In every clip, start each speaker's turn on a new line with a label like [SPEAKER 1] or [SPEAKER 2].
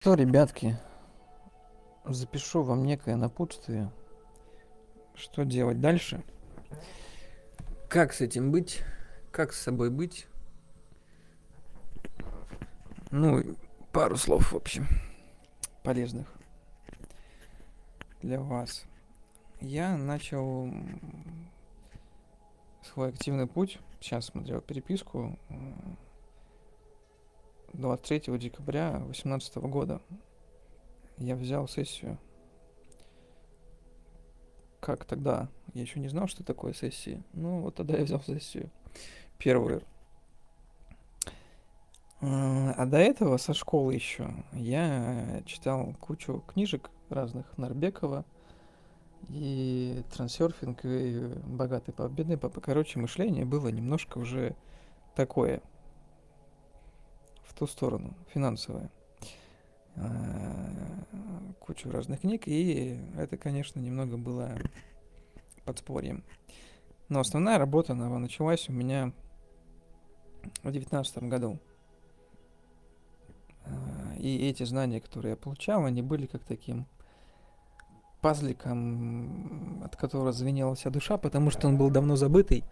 [SPEAKER 1] Что, ребятки, запишу вам некое напутствие, что делать дальше, как с этим быть, как с собой быть. Ну, пару слов, в общем, полезных для вас. Я начал свой активный путь, сейчас смотрел переписку, 23 декабря 2018 года я взял сессию. Как тогда? Я еще не знал, что такое сессии. Ну, вот тогда я взял сессию. Первую. А до этого со школы еще я читал кучу книжек разных Нарбекова и трансерфинг, и богатый папа, бедный папа. Короче, мышление было немножко уже такое – ту сторону, финансовая. Кучу разных книг, и это, конечно, немного было подспорьем. Но основная работа она началась у меня в девятнадцатом году. А, и эти знания, которые я получал, они были как таким пазликом, от которого звенела вся душа, потому что он был давно забытый.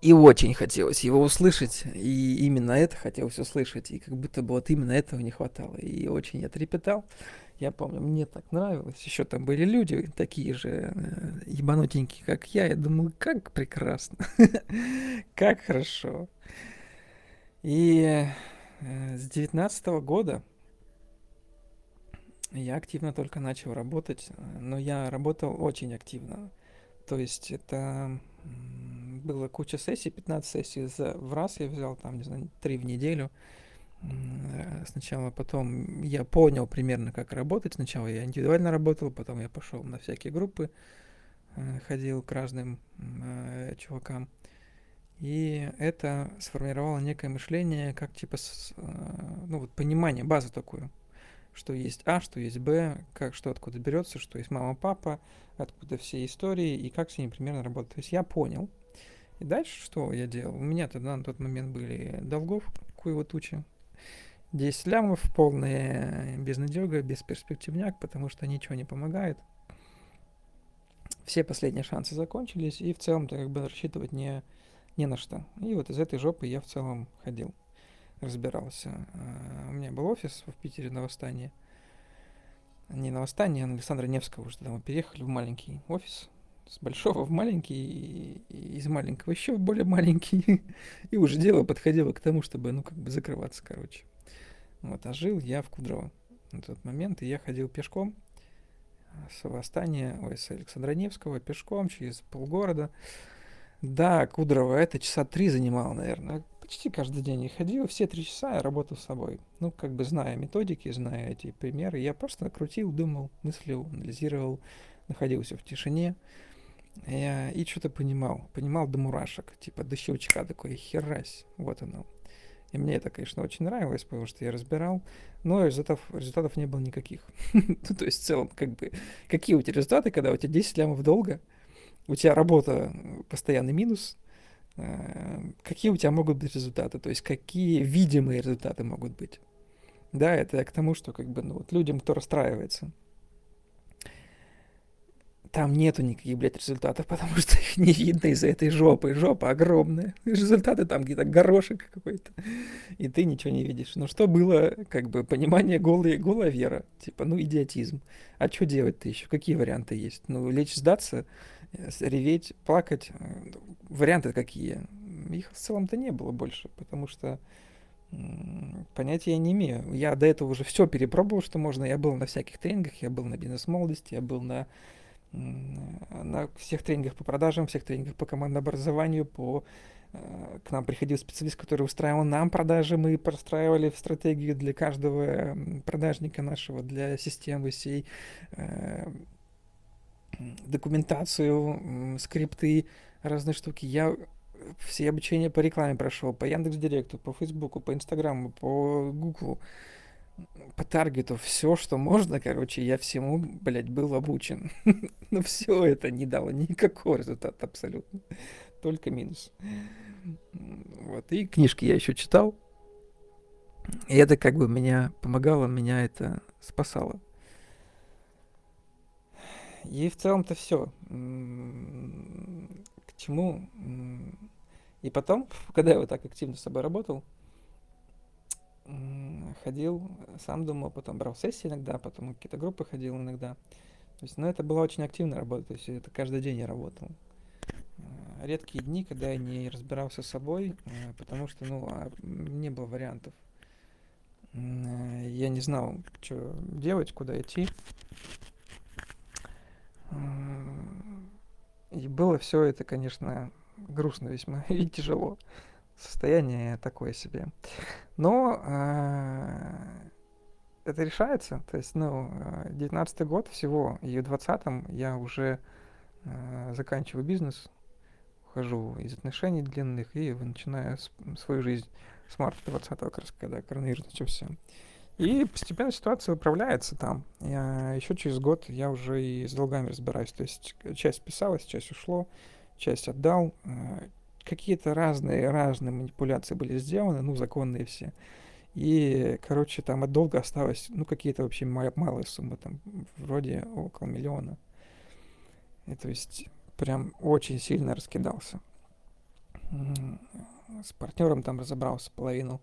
[SPEAKER 1] И очень хотелось его услышать, и именно это хотелось услышать, и как будто бы вот именно этого не хватало. И очень я трепетал. Я помню, мне так нравилось. Еще там были люди такие же э, ебанутенькие, как я. Я думал, как прекрасно, как хорошо. И э, с девятнадцатого года я активно только начал работать, но я работал очень активно. То есть это было куча сессий, 15 сессий за, в раз я взял, там, не знаю, 3 в неделю. Э, сначала потом я понял примерно, как работать. Сначала я индивидуально работал, потом я пошел на всякие группы, э, ходил к разным э, чувакам. И это сформировало некое мышление, как типа, ну вот понимание, базу такую что есть А, что есть Б, как что откуда берется, что есть мама, папа, откуда все истории и как с ними примерно работать. То есть я понял. И дальше что я делал? У меня тогда на тот момент были долгов, куева тучи. 10 лямов, полная безнадега, бесперспективняк, потому что ничего не помогает. Все последние шансы закончились, и в целом-то как бы рассчитывать не, не на что. И вот из этой жопы я в целом ходил разбирался. А, у меня был офис в Питере на Восстании. Не на Восстании, а на Александра Невского уже. Тогда мы переехали в маленький офис. С большого в маленький, и из маленького еще в более маленький. И уже дело подходило к тому, чтобы, ну, как бы закрываться, короче. Вот, а жил я в Кудрово на тот момент, и я ходил пешком с Восстания, ой, с Александра Невского пешком через полгорода. Да, Кудрово это часа три занимало, наверное почти каждый день я ходил, все три часа я работал с собой. Ну, как бы зная методики, зная эти примеры, я просто крутил, думал, мыслил, анализировал, находился в тишине. Я и что-то понимал, понимал до мурашек, типа до щелчка такой, херась, вот оно. И мне это, конечно, очень нравилось, потому что я разбирал, но результатов, результатов не было никаких. ну, то есть, в целом, как бы, какие у тебя результаты, когда у тебя 10 лямов долга, у тебя работа постоянный минус, Э, какие у тебя могут быть результаты, то есть какие видимые результаты могут быть. Да, это к тому, что как бы, ну, вот людям, кто расстраивается, там нету никаких, блядь, результатов, потому что их не видно из-за этой жопы. Жопа огромная. Результаты там где-то горошек какой-то. И ты ничего не видишь. Но что было, как бы, понимание голой, голая вера. Типа, ну, идиотизм. А что делать-то еще? Какие варианты есть? Ну, лечь, сдаться, э, реветь, плакать. Варианты какие? Их в целом-то не было больше, потому что понятия я не имею. Я до этого уже все перепробовал, что можно. Я был на всяких тренингах, я был на бизнес-молодости, я был на на всех тренингах по продажам, всех тренингах по командному образованию, по э, к нам приходил специалист, который устраивал нам продажи, мы простраивали стратегию для каждого продажника нашего, для системы всей, э, документацию, скрипты, разные штуки. Я все обучения по рекламе прошел, по Яндекс Директу, по Фейсбуку, по Инстаграму, по Гуглу по таргету все, что можно, короче, я всему, блядь, был обучен. Но все это не дало никакого результата абсолютно. Только минус. Вот. И книжки я еще читал. И это как бы меня помогало, меня это спасало. И в целом-то все. К чему? И потом, когда я вот так активно с собой работал, ходил, сам думал, потом брал сессии иногда, потом какие-то группы ходил иногда. То есть, ну, это была очень активная работа, то есть это каждый день я работал. Э, редкие дни, когда я не разбирался с собой, э, потому что, ну, а, не было вариантов. Э, я не знал, что делать, куда идти. И было все это, конечно, грустно весьма и тяжело. Состояние такое себе. Но э, это решается. То есть, ну, 19 год всего, и в 20-м я уже э, заканчиваю бизнес, ухожу из отношений длинных и начинаю свою жизнь с марта 20 как раз, когда коронавирус начался. И постепенно ситуация управляется там. Я, еще через год я уже и с долгами разбираюсь. То есть часть писалась, часть ушло, часть отдал. Какие-то разные, разные манипуляции были сделаны, ну, законные все. И, короче, там от долга осталось, ну, какие-то вообще малые суммы, там, вроде около миллиона. И то есть прям очень сильно раскидался. С партнером там разобрался половину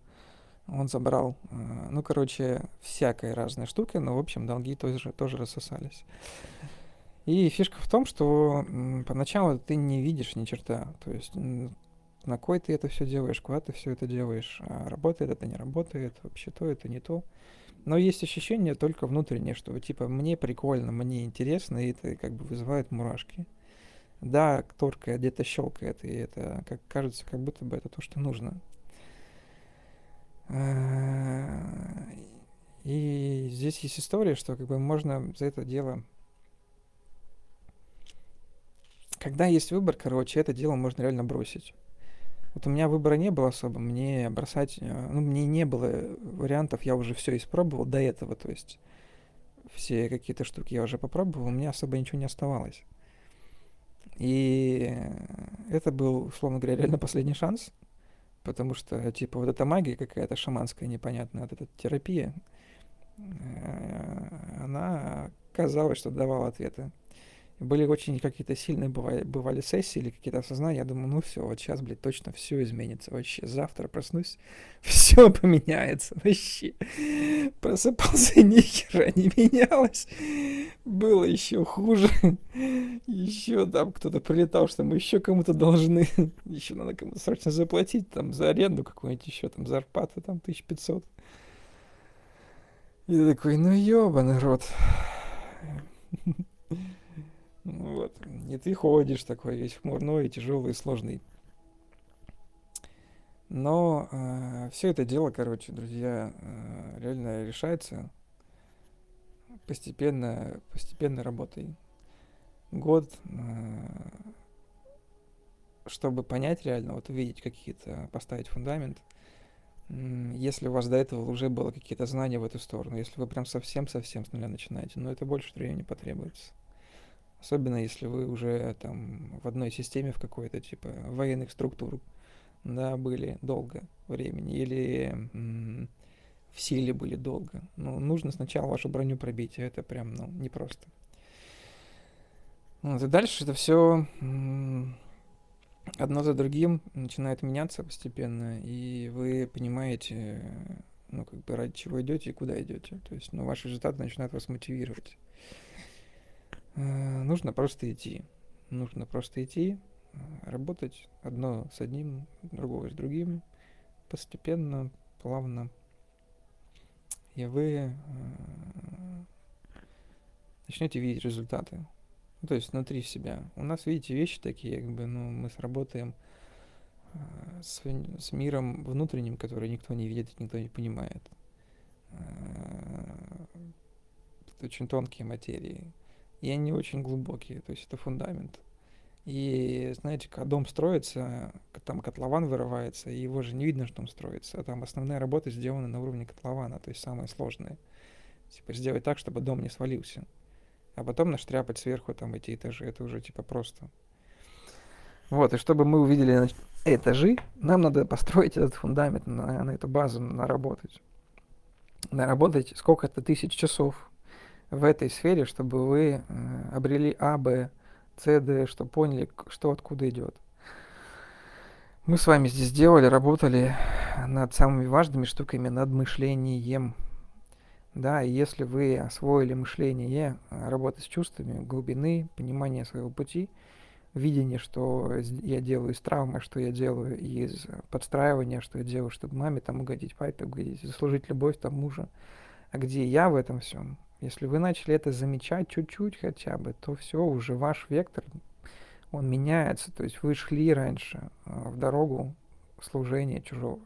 [SPEAKER 1] он забрал, э, ну, короче, всякая разная штука, но, в общем, долги тоже, тоже рассосались. И фишка в том, что поначалу ты не видишь ни черта, то есть на кой ты это все делаешь, куда ты все это делаешь, а работает это, не работает, вообще то это, не то. Но есть ощущение только внутреннее, что типа мне прикольно, мне интересно, и это как бы вызывает мурашки. Да, торкает, где-то щелкает, и это как кажется, как будто бы это то, что нужно. Э, и здесь есть история, что как бы можно за это дело... Когда есть выбор, короче, это дело можно реально бросить. Вот у меня выбора не было особо, мне бросать, э, ну, мне не было вариантов, я уже все испробовал до этого, то есть все какие-то штуки я уже попробовал, у меня особо ничего не оставалось. И это был, условно говоря, реально последний шанс, потому что, типа, вот эта магия какая-то шаманская непонятная, вот эта терапия, э, она казалось, что давала ответы. Были очень какие-то сильные бывали, бывали сессии или какие-то осознания. Я думаю, ну все, вот сейчас, блядь, точно все изменится. Вообще, завтра проснусь, все поменяется. Вообще. Просыпался, ни хера не менялось. Было еще хуже. Еще там кто-то прилетал, что мы еще кому-то должны. Еще надо кому-то срочно заплатить там за аренду какую-нибудь еще, там зарплата там 1500. И такой, ну ёбаный рот. Вот. И ты ходишь такой весь хмурной, тяжелый, сложный. Но э, все это дело, короче, друзья, э, реально решается постепенно, постепенно работой. Год, э, чтобы понять реально, вот увидеть какие-то, поставить фундамент. Если у вас до этого уже было какие-то знания в эту сторону, если вы прям совсем-совсем с нуля начинаете, но это больше времени потребуется. Особенно если вы уже там в одной системе в какой-то типа военных структур, да, были долго времени, или м- в силе были долго. Ну, нужно сначала вашу броню пробить, это прям, ну, непросто. Вот, и дальше это все м- одно за другим начинает меняться постепенно, и вы понимаете, ну, как бы ради чего идете и куда идете. То есть, ну, ваши результаты начинают вас мотивировать. Э, нужно просто идти. Нужно просто идти, э, работать одно с одним, другое с другим, постепенно, плавно. И вы э, начнете видеть результаты. Ну, то есть внутри себя. У нас, видите, вещи такие, как бы, ну, мы сработаем с, с миром внутренним, который никто не видит никто не понимает. Это очень тонкие материи и они очень глубокие, то есть это фундамент. И знаете, когда дом строится, там котлован вырывается, и его же не видно, что он строится. А там основная работа сделана на уровне котлована, то есть самое сложное. Типа сделать так, чтобы дом не свалился. А потом наштряпать сверху там эти этажи, это уже типа просто. Вот, и чтобы мы увидели этажи, нам надо построить этот фундамент, на, на эту базу наработать. наработать сколько-то тысяч часов в этой сфере, чтобы вы э, обрели А, Б, С, Д, чтобы поняли, что откуда идет. Мы с вами здесь делали, работали над самыми важными штуками, над мышлением. Да, и если вы освоили мышление, работать с чувствами, глубины, понимание своего пути, видение, что я делаю из травмы, что я делаю из подстраивания, что я делаю, чтобы маме там угодить, папе угодить, заслужить любовь там мужа, а где я в этом всем, если вы начали это замечать чуть-чуть хотя бы, то все, уже ваш вектор, он меняется. То есть вы шли раньше э, в дорогу служения чужого,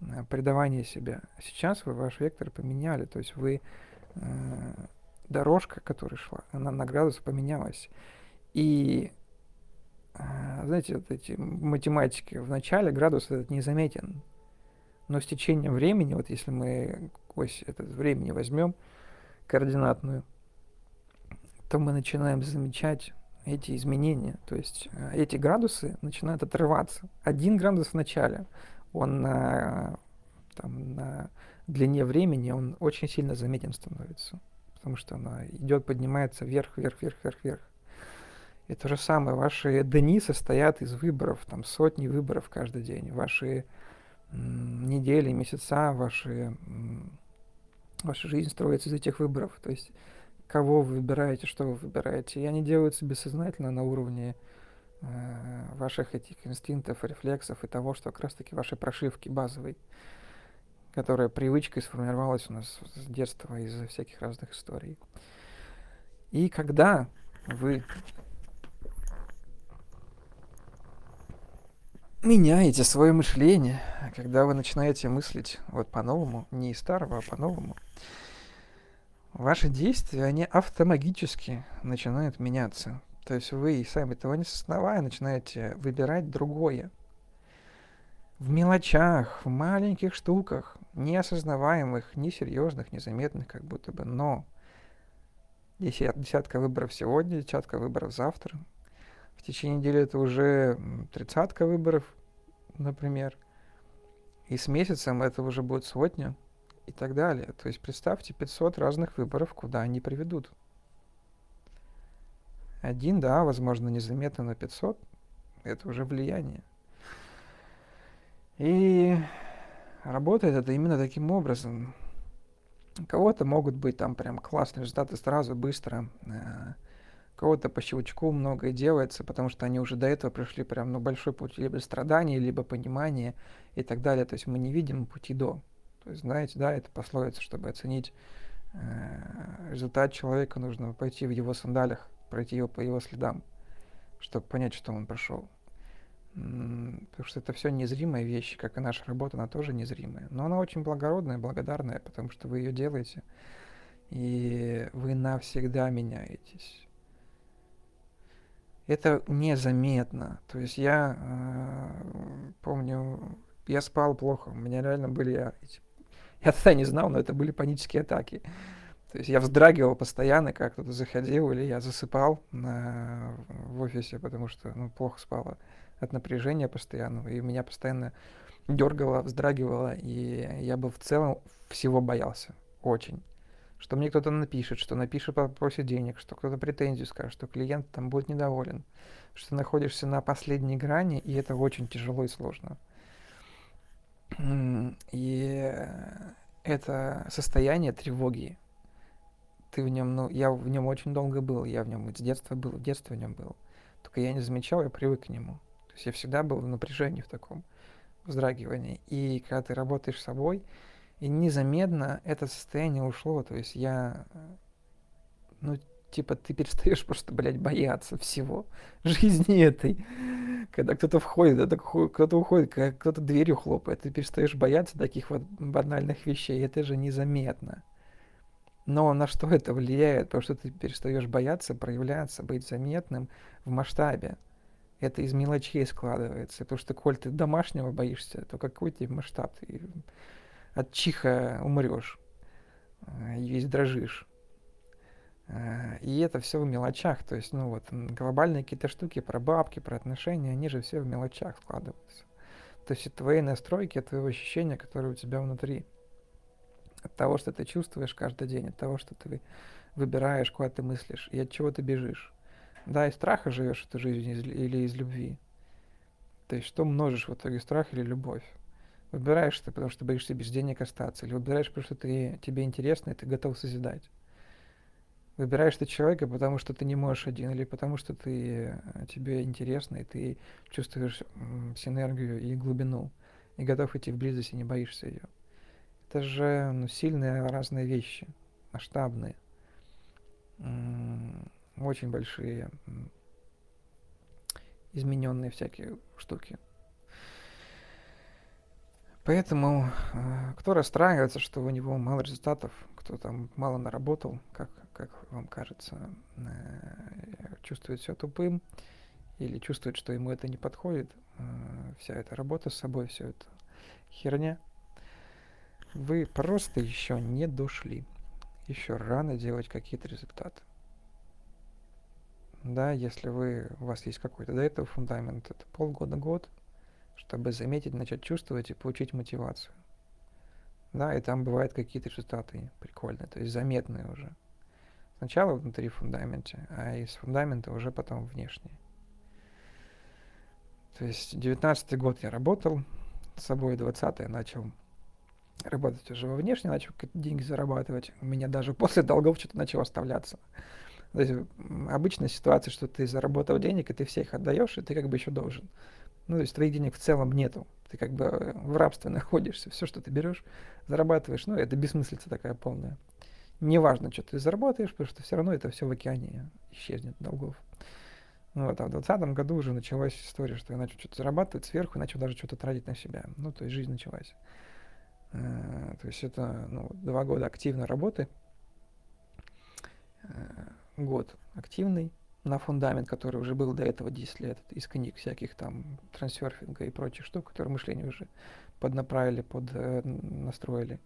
[SPEAKER 1] э, предавания себя. Сейчас вы ваш вектор поменяли. То есть вы э, дорожка, которая шла, она на градус поменялась. И знаете, вот эти математики, в начале градус этот незаметен. Но с течением времени, вот если мы ось это времени возьмем, координатную, то мы начинаем замечать эти изменения. То есть э, эти градусы начинают отрываться. Один градус в начале, он на, там, на длине времени, он очень сильно заметен становится. Потому что она идет, поднимается вверх, вверх, вверх, вверх, вверх. И то же самое, ваши дни состоят из выборов, там сотни выборов каждый день. Ваши недели, месяца, ваши Ваша жизнь строится из этих выборов. То есть кого вы выбираете, что вы выбираете. И они делаются бессознательно на уровне э, ваших этих инстинктов, рефлексов и того, что как раз-таки вашей прошивки базовой, которая привычкой сформировалась у нас с детства из-за всяких разных историй. И когда вы меняете свое мышление, когда вы начинаете мыслить вот по-новому, не из старого, а по-новому, ваши действия, они автоматически начинают меняться. То есть вы сами того не сознавая начинаете выбирать другое. В мелочах, в маленьких штуках, неосознаваемых, несерьезных, незаметных как будто бы, но десятка выборов сегодня, десятка выборов завтра – в течение недели это уже тридцатка выборов, например. И с месяцем это уже будет сотня и так далее. То есть представьте 500 разных выборов, куда они приведут. Один, да, возможно, незаметно на 500. Это уже влияние. И работает это именно таким образом. У кого-то могут быть там прям классные результаты сразу, быстро. Э, кого-то по щелчку многое делается, потому что они уже до этого пришли прям на большой путь либо страдания, либо понимания и так далее. То есть мы не видим пути до. То есть, знаете, да, это пословица, чтобы оценить э, результат человека, нужно пойти в его сандалях, пройти его по его следам, чтобы понять, что он прошел. Потому что это все незримые вещи, как и наша работа, она тоже незримая. Но она очень благородная, благодарная, потому что вы ее делаете, и вы навсегда меняетесь это незаметно. То есть я э, помню, я спал плохо, у меня реально были, я, я тогда не знал, но это были панические атаки. То есть я вздрагивал постоянно, как кто-то заходил, или я засыпал на, в офисе, потому что ну, плохо спала от напряжения постоянного, и меня постоянно дергало, вздрагивало, и я бы в целом всего боялся, очень что мне кто-то напишет, что напишет, попросит денег, что кто-то претензию скажет, что клиент там будет недоволен, что находишься на последней грани, и это очень тяжело и сложно. И это состояние тревоги. Ты в нем, ну, я в нем очень долго был, я в нем с детства был, в детстве в нем был. Только я не замечал, я привык к нему. То есть я всегда был в напряжении в таком вздрагивании. И когда ты работаешь с собой, и незаметно это состояние ушло. То есть я, ну, типа, ты перестаешь просто, блядь, бояться всего жизни этой. Когда кто-то входит, да, кто-то уходит, кто-то дверью хлопает, ты перестаешь бояться таких вот банальных вещей. Это же незаметно. Но на что это влияет? Потому что ты перестаешь бояться, проявляться, быть заметным в масштабе. Это из мелочей складывается. Потому что, коль ты домашнего боишься, то какой тебе масштаб? Ты от чиха умрешь, э, и весь дрожишь. Э, и это все в мелочах. То есть, ну вот, глобальные какие-то штуки про бабки, про отношения, они же все в мелочах складываются. То есть твои настройки, твои ощущения, которые у тебя внутри. от того, что ты чувствуешь каждый день, от того, что ты выбираешь, куда ты мыслишь и от чего ты бежишь. Да, из страха живешь эту жизнь или из любви. То есть что множишь в итоге, страх или любовь? Выбираешь ты, потому что боишься без денег остаться, или выбираешь, потому что ты, тебе интересно, и ты готов созидать. Выбираешь ты человека, потому что ты не можешь один, или потому что ты, э, тебе интересно, и ты чувствуешь синергию и глубину, и готов идти в близость, и не боишься ее. Это же ну, сильные разные вещи, масштабные, очень большие, измененные всякие штуки. Поэтому э, кто расстраивается, что у него мало результатов, кто там мало наработал, как, как вам кажется, э, чувствует себя тупым или чувствует, что ему это не подходит, э, вся эта работа с собой, все это херня, вы просто еще не дошли. Еще рано делать какие-то результаты. Да, если вы, у вас есть какой-то до этого фундамент, это полгода, год, чтобы заметить, начать чувствовать и получить мотивацию. Да, и там бывают какие-то результаты прикольные, то есть заметные уже. Сначала внутри фундаменте, а из фундамента уже потом внешне. То есть девятнадцатый год я работал с собой, двадцатый начал работать уже во внешне, начал деньги зарабатывать. У меня даже после долгов что-то начало оставляться. То есть обычная ситуация, что ты заработал денег, и ты всех отдаешь, и ты как бы еще должен. Ну, то есть твоих денег в целом нету. Ты как бы э, в рабстве находишься. Все, что ты берешь, зарабатываешь. Ну, это бессмыслица такая полная. Неважно, что ты заработаешь, потому что все равно это все в океане исчезнет долгов. Ну, вот, а в 2020 году уже началась история, что я начал что-то зарабатывать сверху и начал даже что-то тратить на себя. Ну, то есть жизнь началась. Э, то есть это ну, два года активной работы, э, год активный, на фундамент, который уже был до этого 10 лет, из книг всяких там трансерфинга и прочих штук, которые мышление уже поднаправили, под э, настроили.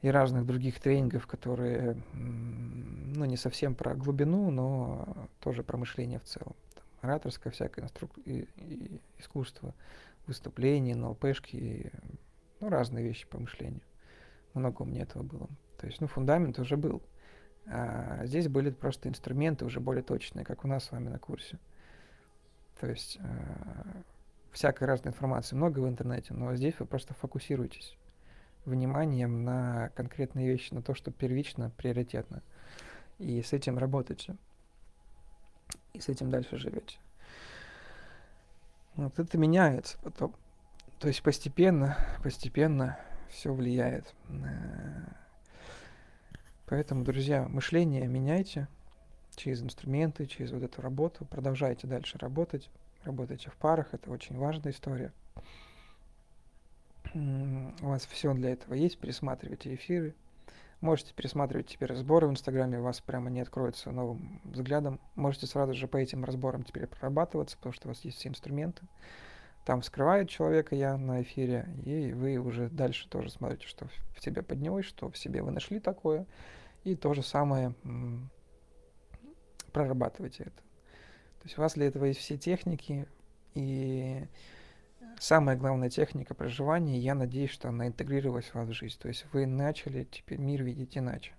[SPEAKER 1] И разных других тренингов, которые, ну, не совсем про глубину, но тоже про мышление в целом. Там, ораторское всякое инструк... и, и искусство, выступления, НЛПшки, и, ну, разные вещи по мышлению. Много у меня этого было. То есть, ну, фундамент уже был. А здесь были просто инструменты уже более точные, как у нас с вами на курсе. То есть э, всякой разной информации много в интернете, но здесь вы просто фокусируетесь вниманием на конкретные вещи, на то, что первично, приоритетно. И с этим работаете. И с этим дальше живете. Вот это меняется потом. То есть постепенно, постепенно все влияет. Поэтому, друзья, мышление меняйте через инструменты, через вот эту работу. Продолжайте дальше работать. Работайте в парах, это очень важная история. У вас все для этого есть, пересматривайте эфиры. Можете пересматривать теперь разборы в Инстаграме, у вас прямо не откроется новым взглядом. Можете сразу же по этим разборам теперь прорабатываться, потому что у вас есть все инструменты. Там вскрывает человека я на эфире, и вы уже дальше тоже смотрите, что в себе поднялось, что в себе вы нашли такое, и то же самое прорабатывайте это. То есть у вас для этого есть все техники, и самая главная техника проживания, я надеюсь, что она интегрировалась в вас в жизнь. То есть вы начали теперь мир видеть иначе.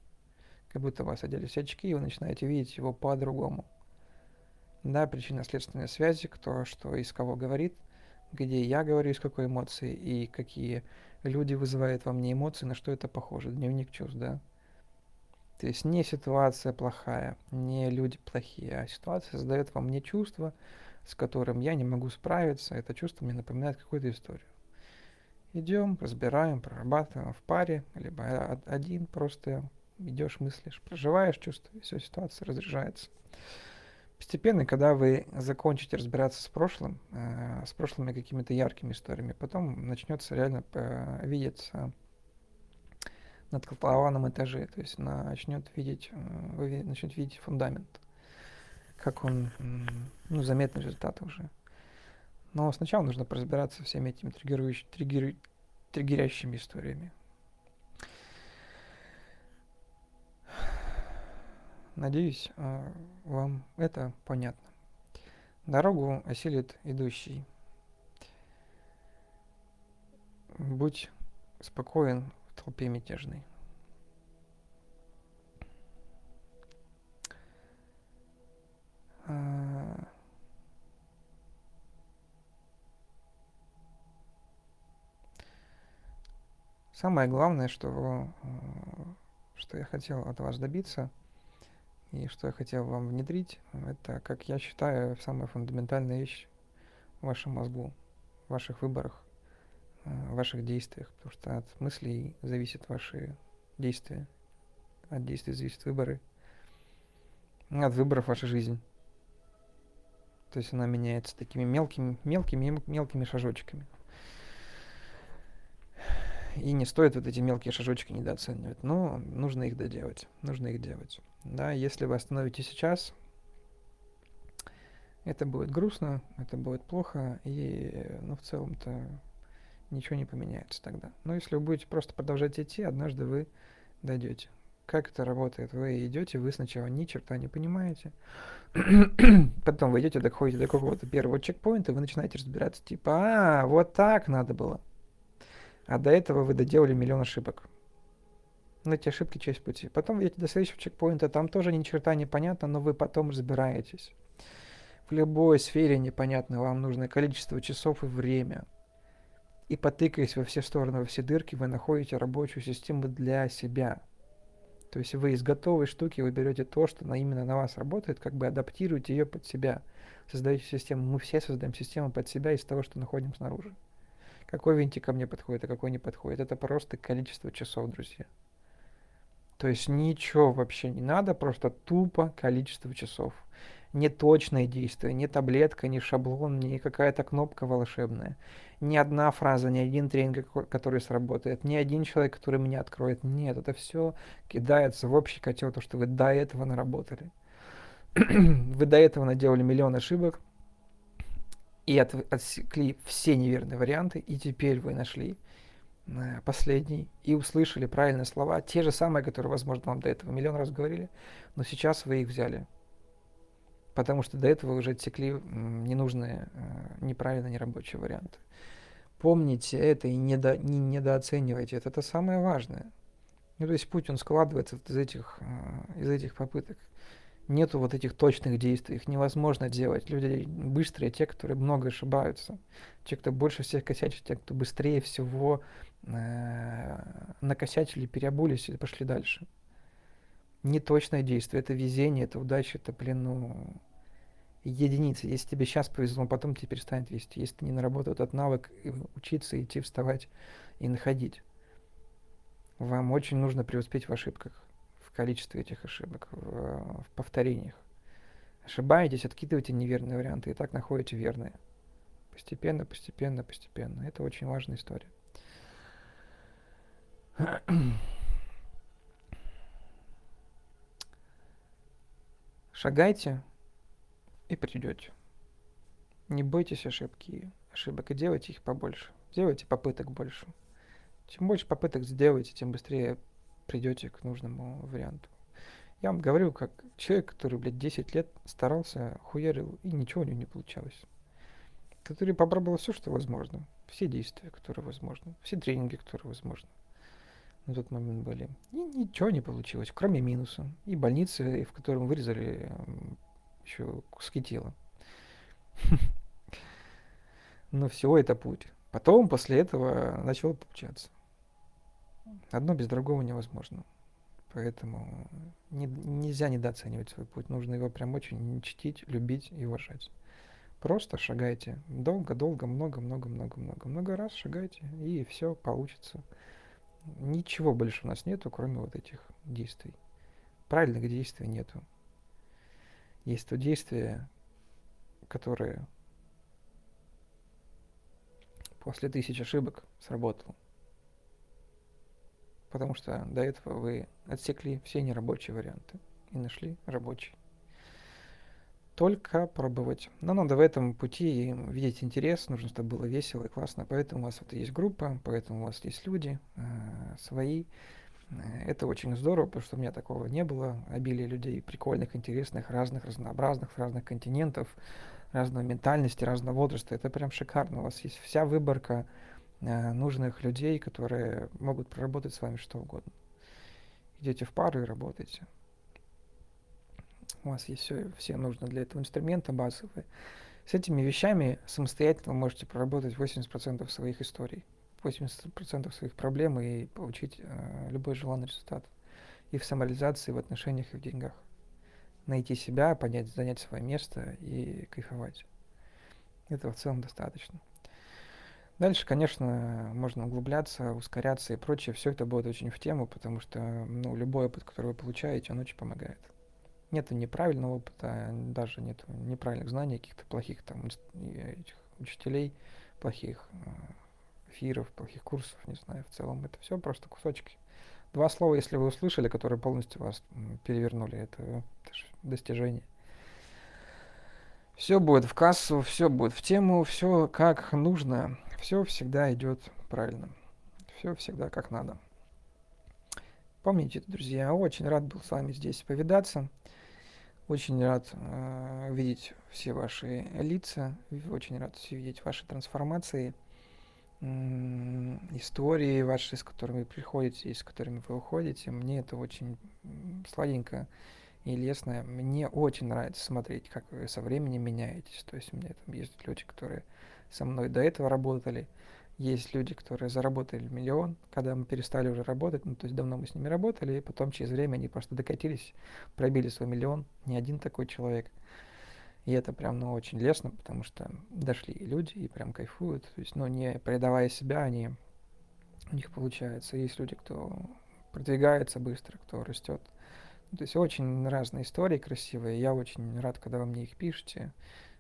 [SPEAKER 1] Как будто у вас оделись очки, и вы начинаете видеть его по-другому. Да, причинно-следственные связи, кто что из кого говорит, где я говорю из какой эмоции, и какие люди вызывают во мне эмоции, на что это похоже. Дневник чувств, да. То есть не ситуация плохая, не люди плохие, а ситуация создает во мне чувство, с которым я не могу справиться. Это чувство мне напоминает какую-то историю. Идем, разбираем, прорабатываем в паре, либо один просто идешь, мыслишь, проживаешь чувство, и все, ситуация разряжается. Постепенно, когда вы закончите разбираться с прошлым, э, с прошлыми какими-то яркими историями, потом начнется реально э, видеться на котлованном этаже, то есть начнет видеть, э, вы начнете видеть фундамент, как он, ну, заметный результат уже. Но сначала нужно разбираться всеми этими триггирующими, триггер, триггерящими историями. Надеюсь, э, вам это понятно. Дорогу осилит идущий. Будь спокоен в толпе мятежной. А, самое главное, что, э, что я хотел от вас добиться и что я хотел вам внедрить, это, как я считаю, самая фундаментальная вещь в вашем мозгу, в ваших выборах, в ваших действиях, потому что от мыслей зависят ваши действия, от действий зависят выборы, от выборов ваша жизнь. То есть она меняется такими мелкими, мелкими, мелкими шажочками. И не стоит вот эти мелкие шажочки недооценивать. Но нужно их доделать. Нужно их делать. Да, если вы остановите сейчас, это будет грустно, это будет плохо, и, ну, в целом-то ничего не поменяется тогда. Но если вы будете просто продолжать идти, однажды вы дойдете. Как это работает? Вы идете, вы сначала ни черта не понимаете, потом вы идете, доходите до какого-то первого чекпоинта, вы начинаете разбираться, типа, а, вот так надо было. А до этого вы доделали миллион ошибок. Но эти ошибки часть пути. Потом вы идете до следующего чекпоинта, там тоже ни черта не понятно, но вы потом разбираетесь. В любой сфере непонятно, вам нужно количество часов и время. И потыкаясь во все стороны, во все дырки, вы находите рабочую систему для себя – то есть вы из готовой штуки вы берете то, что на, именно на вас работает, как бы адаптируете ее под себя. Создаете систему. Мы все создаем систему под себя из того, что находим снаружи. Какой винтик ко мне подходит, а какой не подходит. Это просто количество часов, друзья. То есть ничего вообще не надо, просто тупо количество часов не точное действие, не таблетка, не шаблон, не какая-то кнопка волшебная, ни одна фраза, ни один тренинг, который сработает, ни один человек, который меня откроет. Нет, это все кидается в общий котел, то, что вы до этого наработали. вы до этого наделали миллион ошибок и от, отсекли все неверные варианты, и теперь вы нашли э, последний и услышали правильные слова, те же самые, которые, возможно, вам до этого миллион раз говорили, но сейчас вы их взяли потому что до этого уже отсекли ненужные, э, неправильно нерабочие варианты. Помните это и недо, не недооценивайте это. Это самое важное. Ну, то есть путь, он складывается из этих, э, из этих попыток. Нету вот этих точных действий, их невозможно делать. Люди быстрые, те, которые много ошибаются. Те, кто больше всех косячит, те, кто быстрее всего э, накосячили, переобулись и пошли дальше неточное действие, это везение, это удача, это, блин, ну, единицы. Если тебе сейчас повезло, потом тебе перестанет вести. Если ты не наработал этот навык, учиться, идти, вставать и находить. Вам очень нужно преуспеть в ошибках, в количестве этих ошибок, в, в повторениях. Ошибаетесь, откидывайте неверные варианты, и так находите верные. Постепенно, постепенно, постепенно. Это очень важная история. Шагайте и придете. Не бойтесь ошибки, ошибок и делайте их побольше. Делайте попыток больше. Чем больше попыток сделаете, тем быстрее придете к нужному варианту. Я вам говорю, как человек, который, блядь, 10 лет старался, хуярил, и ничего у него не получалось. Который попробовал все, что возможно. Все действия, которые возможны. Все тренинги, которые возможны на тот момент были. И ничего не получилось, кроме минуса. И больницы, в котором вырезали еще куски тела. Но всего это путь. Потом, после этого, начало получаться. Одно без другого невозможно. Поэтому не, нельзя недооценивать свой путь. Нужно его прям очень чтить, любить и уважать. Просто шагайте. Долго-долго, много-много-много-много-много раз шагайте, и все получится. Ничего больше у нас нету, кроме вот этих действий. Правильных действий нету. Есть то действие, которое после тысяч ошибок сработало. Потому что до этого вы отсекли все нерабочие варианты и нашли рабочий только пробовать. Но надо в этом пути видеть интерес, нужно, чтобы было весело и классно. Поэтому у вас вот есть группа, поэтому у вас есть люди э, свои. Э, это очень здорово, потому что у меня такого не было. Обилие людей прикольных, интересных, разных, разнообразных, разных континентов, разной ментальности, разного возраста. Это прям шикарно. У вас есть вся выборка э, нужных людей, которые могут проработать с вами что угодно. Идете в пару и работаете. У вас есть все, все нужно для этого инструмента базовые. С этими вещами самостоятельно вы можете проработать 80% своих историй, 80% своих проблем и получить э, любой желанный результат. И в самореализации, и в отношениях, и в деньгах. Найти себя, понять, занять свое место и кайфовать. Этого в целом достаточно. Дальше, конечно, можно углубляться, ускоряться и прочее. Все это будет очень в тему, потому что ну, любой опыт, который вы получаете, он очень помогает нет неправильного опыта, даже нет неправильных знаний, каких-то плохих там этих учителей, плохих э, эфиров, плохих курсов, не знаю, в целом это все просто кусочки. Два слова, если вы услышали, которые полностью вас перевернули, это, это достижение. Все будет в кассу, все будет в тему, все как нужно, все всегда идет правильно, все всегда как надо. Помните, друзья, очень рад был с вами здесь повидаться. Очень рад э, видеть все ваши лица, очень рад видеть ваши трансформации, э, истории ваши, с которыми вы приходите и с которыми вы уходите. Мне это очень сладенько и лестно. Мне очень нравится смотреть, как вы со временем меняетесь. То есть у меня там есть люди, которые со мной до этого работали, есть люди, которые заработали миллион, когда мы перестали уже работать, ну, то есть давно мы с ними работали, и потом через время они просто докатились, пробили свой миллион, не один такой человек. И это прям, ну, очень лестно, потому что дошли люди и прям кайфуют. То есть, ну, не предавая себя, они, у них получается. Есть люди, кто продвигается быстро, кто растет. То есть очень разные истории красивые. Я очень рад, когда вы мне их пишете.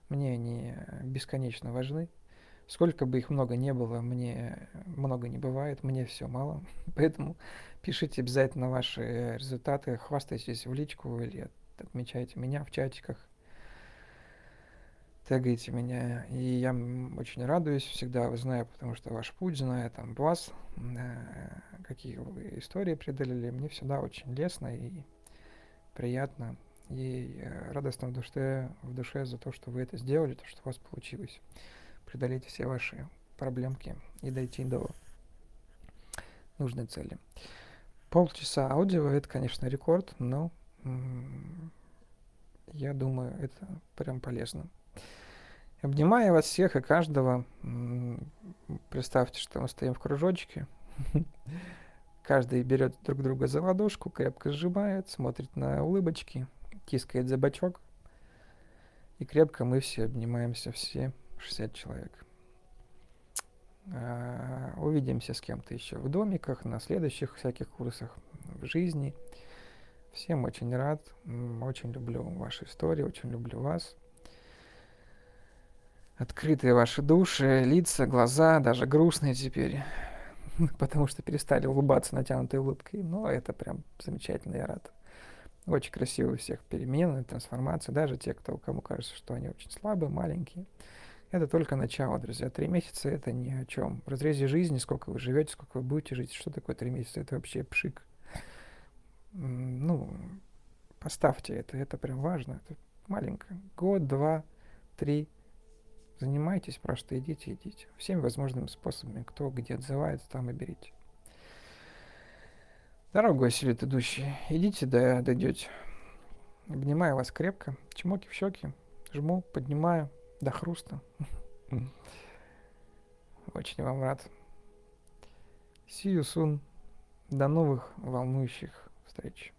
[SPEAKER 1] Мне они бесконечно важны. Сколько бы их много не было, мне много не бывает, мне все мало. Поэтому пишите обязательно ваши результаты, хвастайтесь в личку или отмечайте меня в чатиках. Тегайте меня. И я очень радуюсь, всегда знаю, потому что ваш путь, знаю там вас, э, какие вы истории преодолели. Мне всегда очень лестно и приятно. И э, радостно в душе, в душе за то, что вы это сделали, то, что у вас получилось преодолеть все ваши проблемки и дойти до нужной цели. Полчаса аудио это, конечно, рекорд, но я думаю, это прям полезно. Обнимаю вас всех и каждого. Представьте, что мы стоим в кружочке. Каждый берет друг друга за ладошку, крепко сжимает, смотрит на улыбочки, тискает за бочок. И крепко мы все обнимаемся все 60 человек. А, увидимся с кем-то еще в домиках, на следующих всяких курсах в жизни. Всем очень рад, очень люблю ваши истории, очень люблю вас. Открытые ваши души, лица, глаза, даже грустные теперь, потому что перестали улыбаться натянутой улыбкой. Но это прям замечательно, я рад. Очень красивые всех перемены, трансформации, даже те, кто, кому кажется, что они очень слабые, маленькие. Это только начало, друзья. Три месяца это ни о чем. В разрезе жизни, сколько вы живете, сколько вы будете жить, что такое три месяца, это вообще пшик. Ну, поставьте это, это прям важно. Это маленько. Год, два, три. Занимайтесь, просто идите, идите. Всеми возможными способами. Кто где отзывается, там и берите. Дорогой осилит идущий, идите, да дойдете. Обнимаю вас крепко, чмоки в щеки, жму, поднимаю до хруста. Очень вам рад. See you soon. До новых волнующих встреч.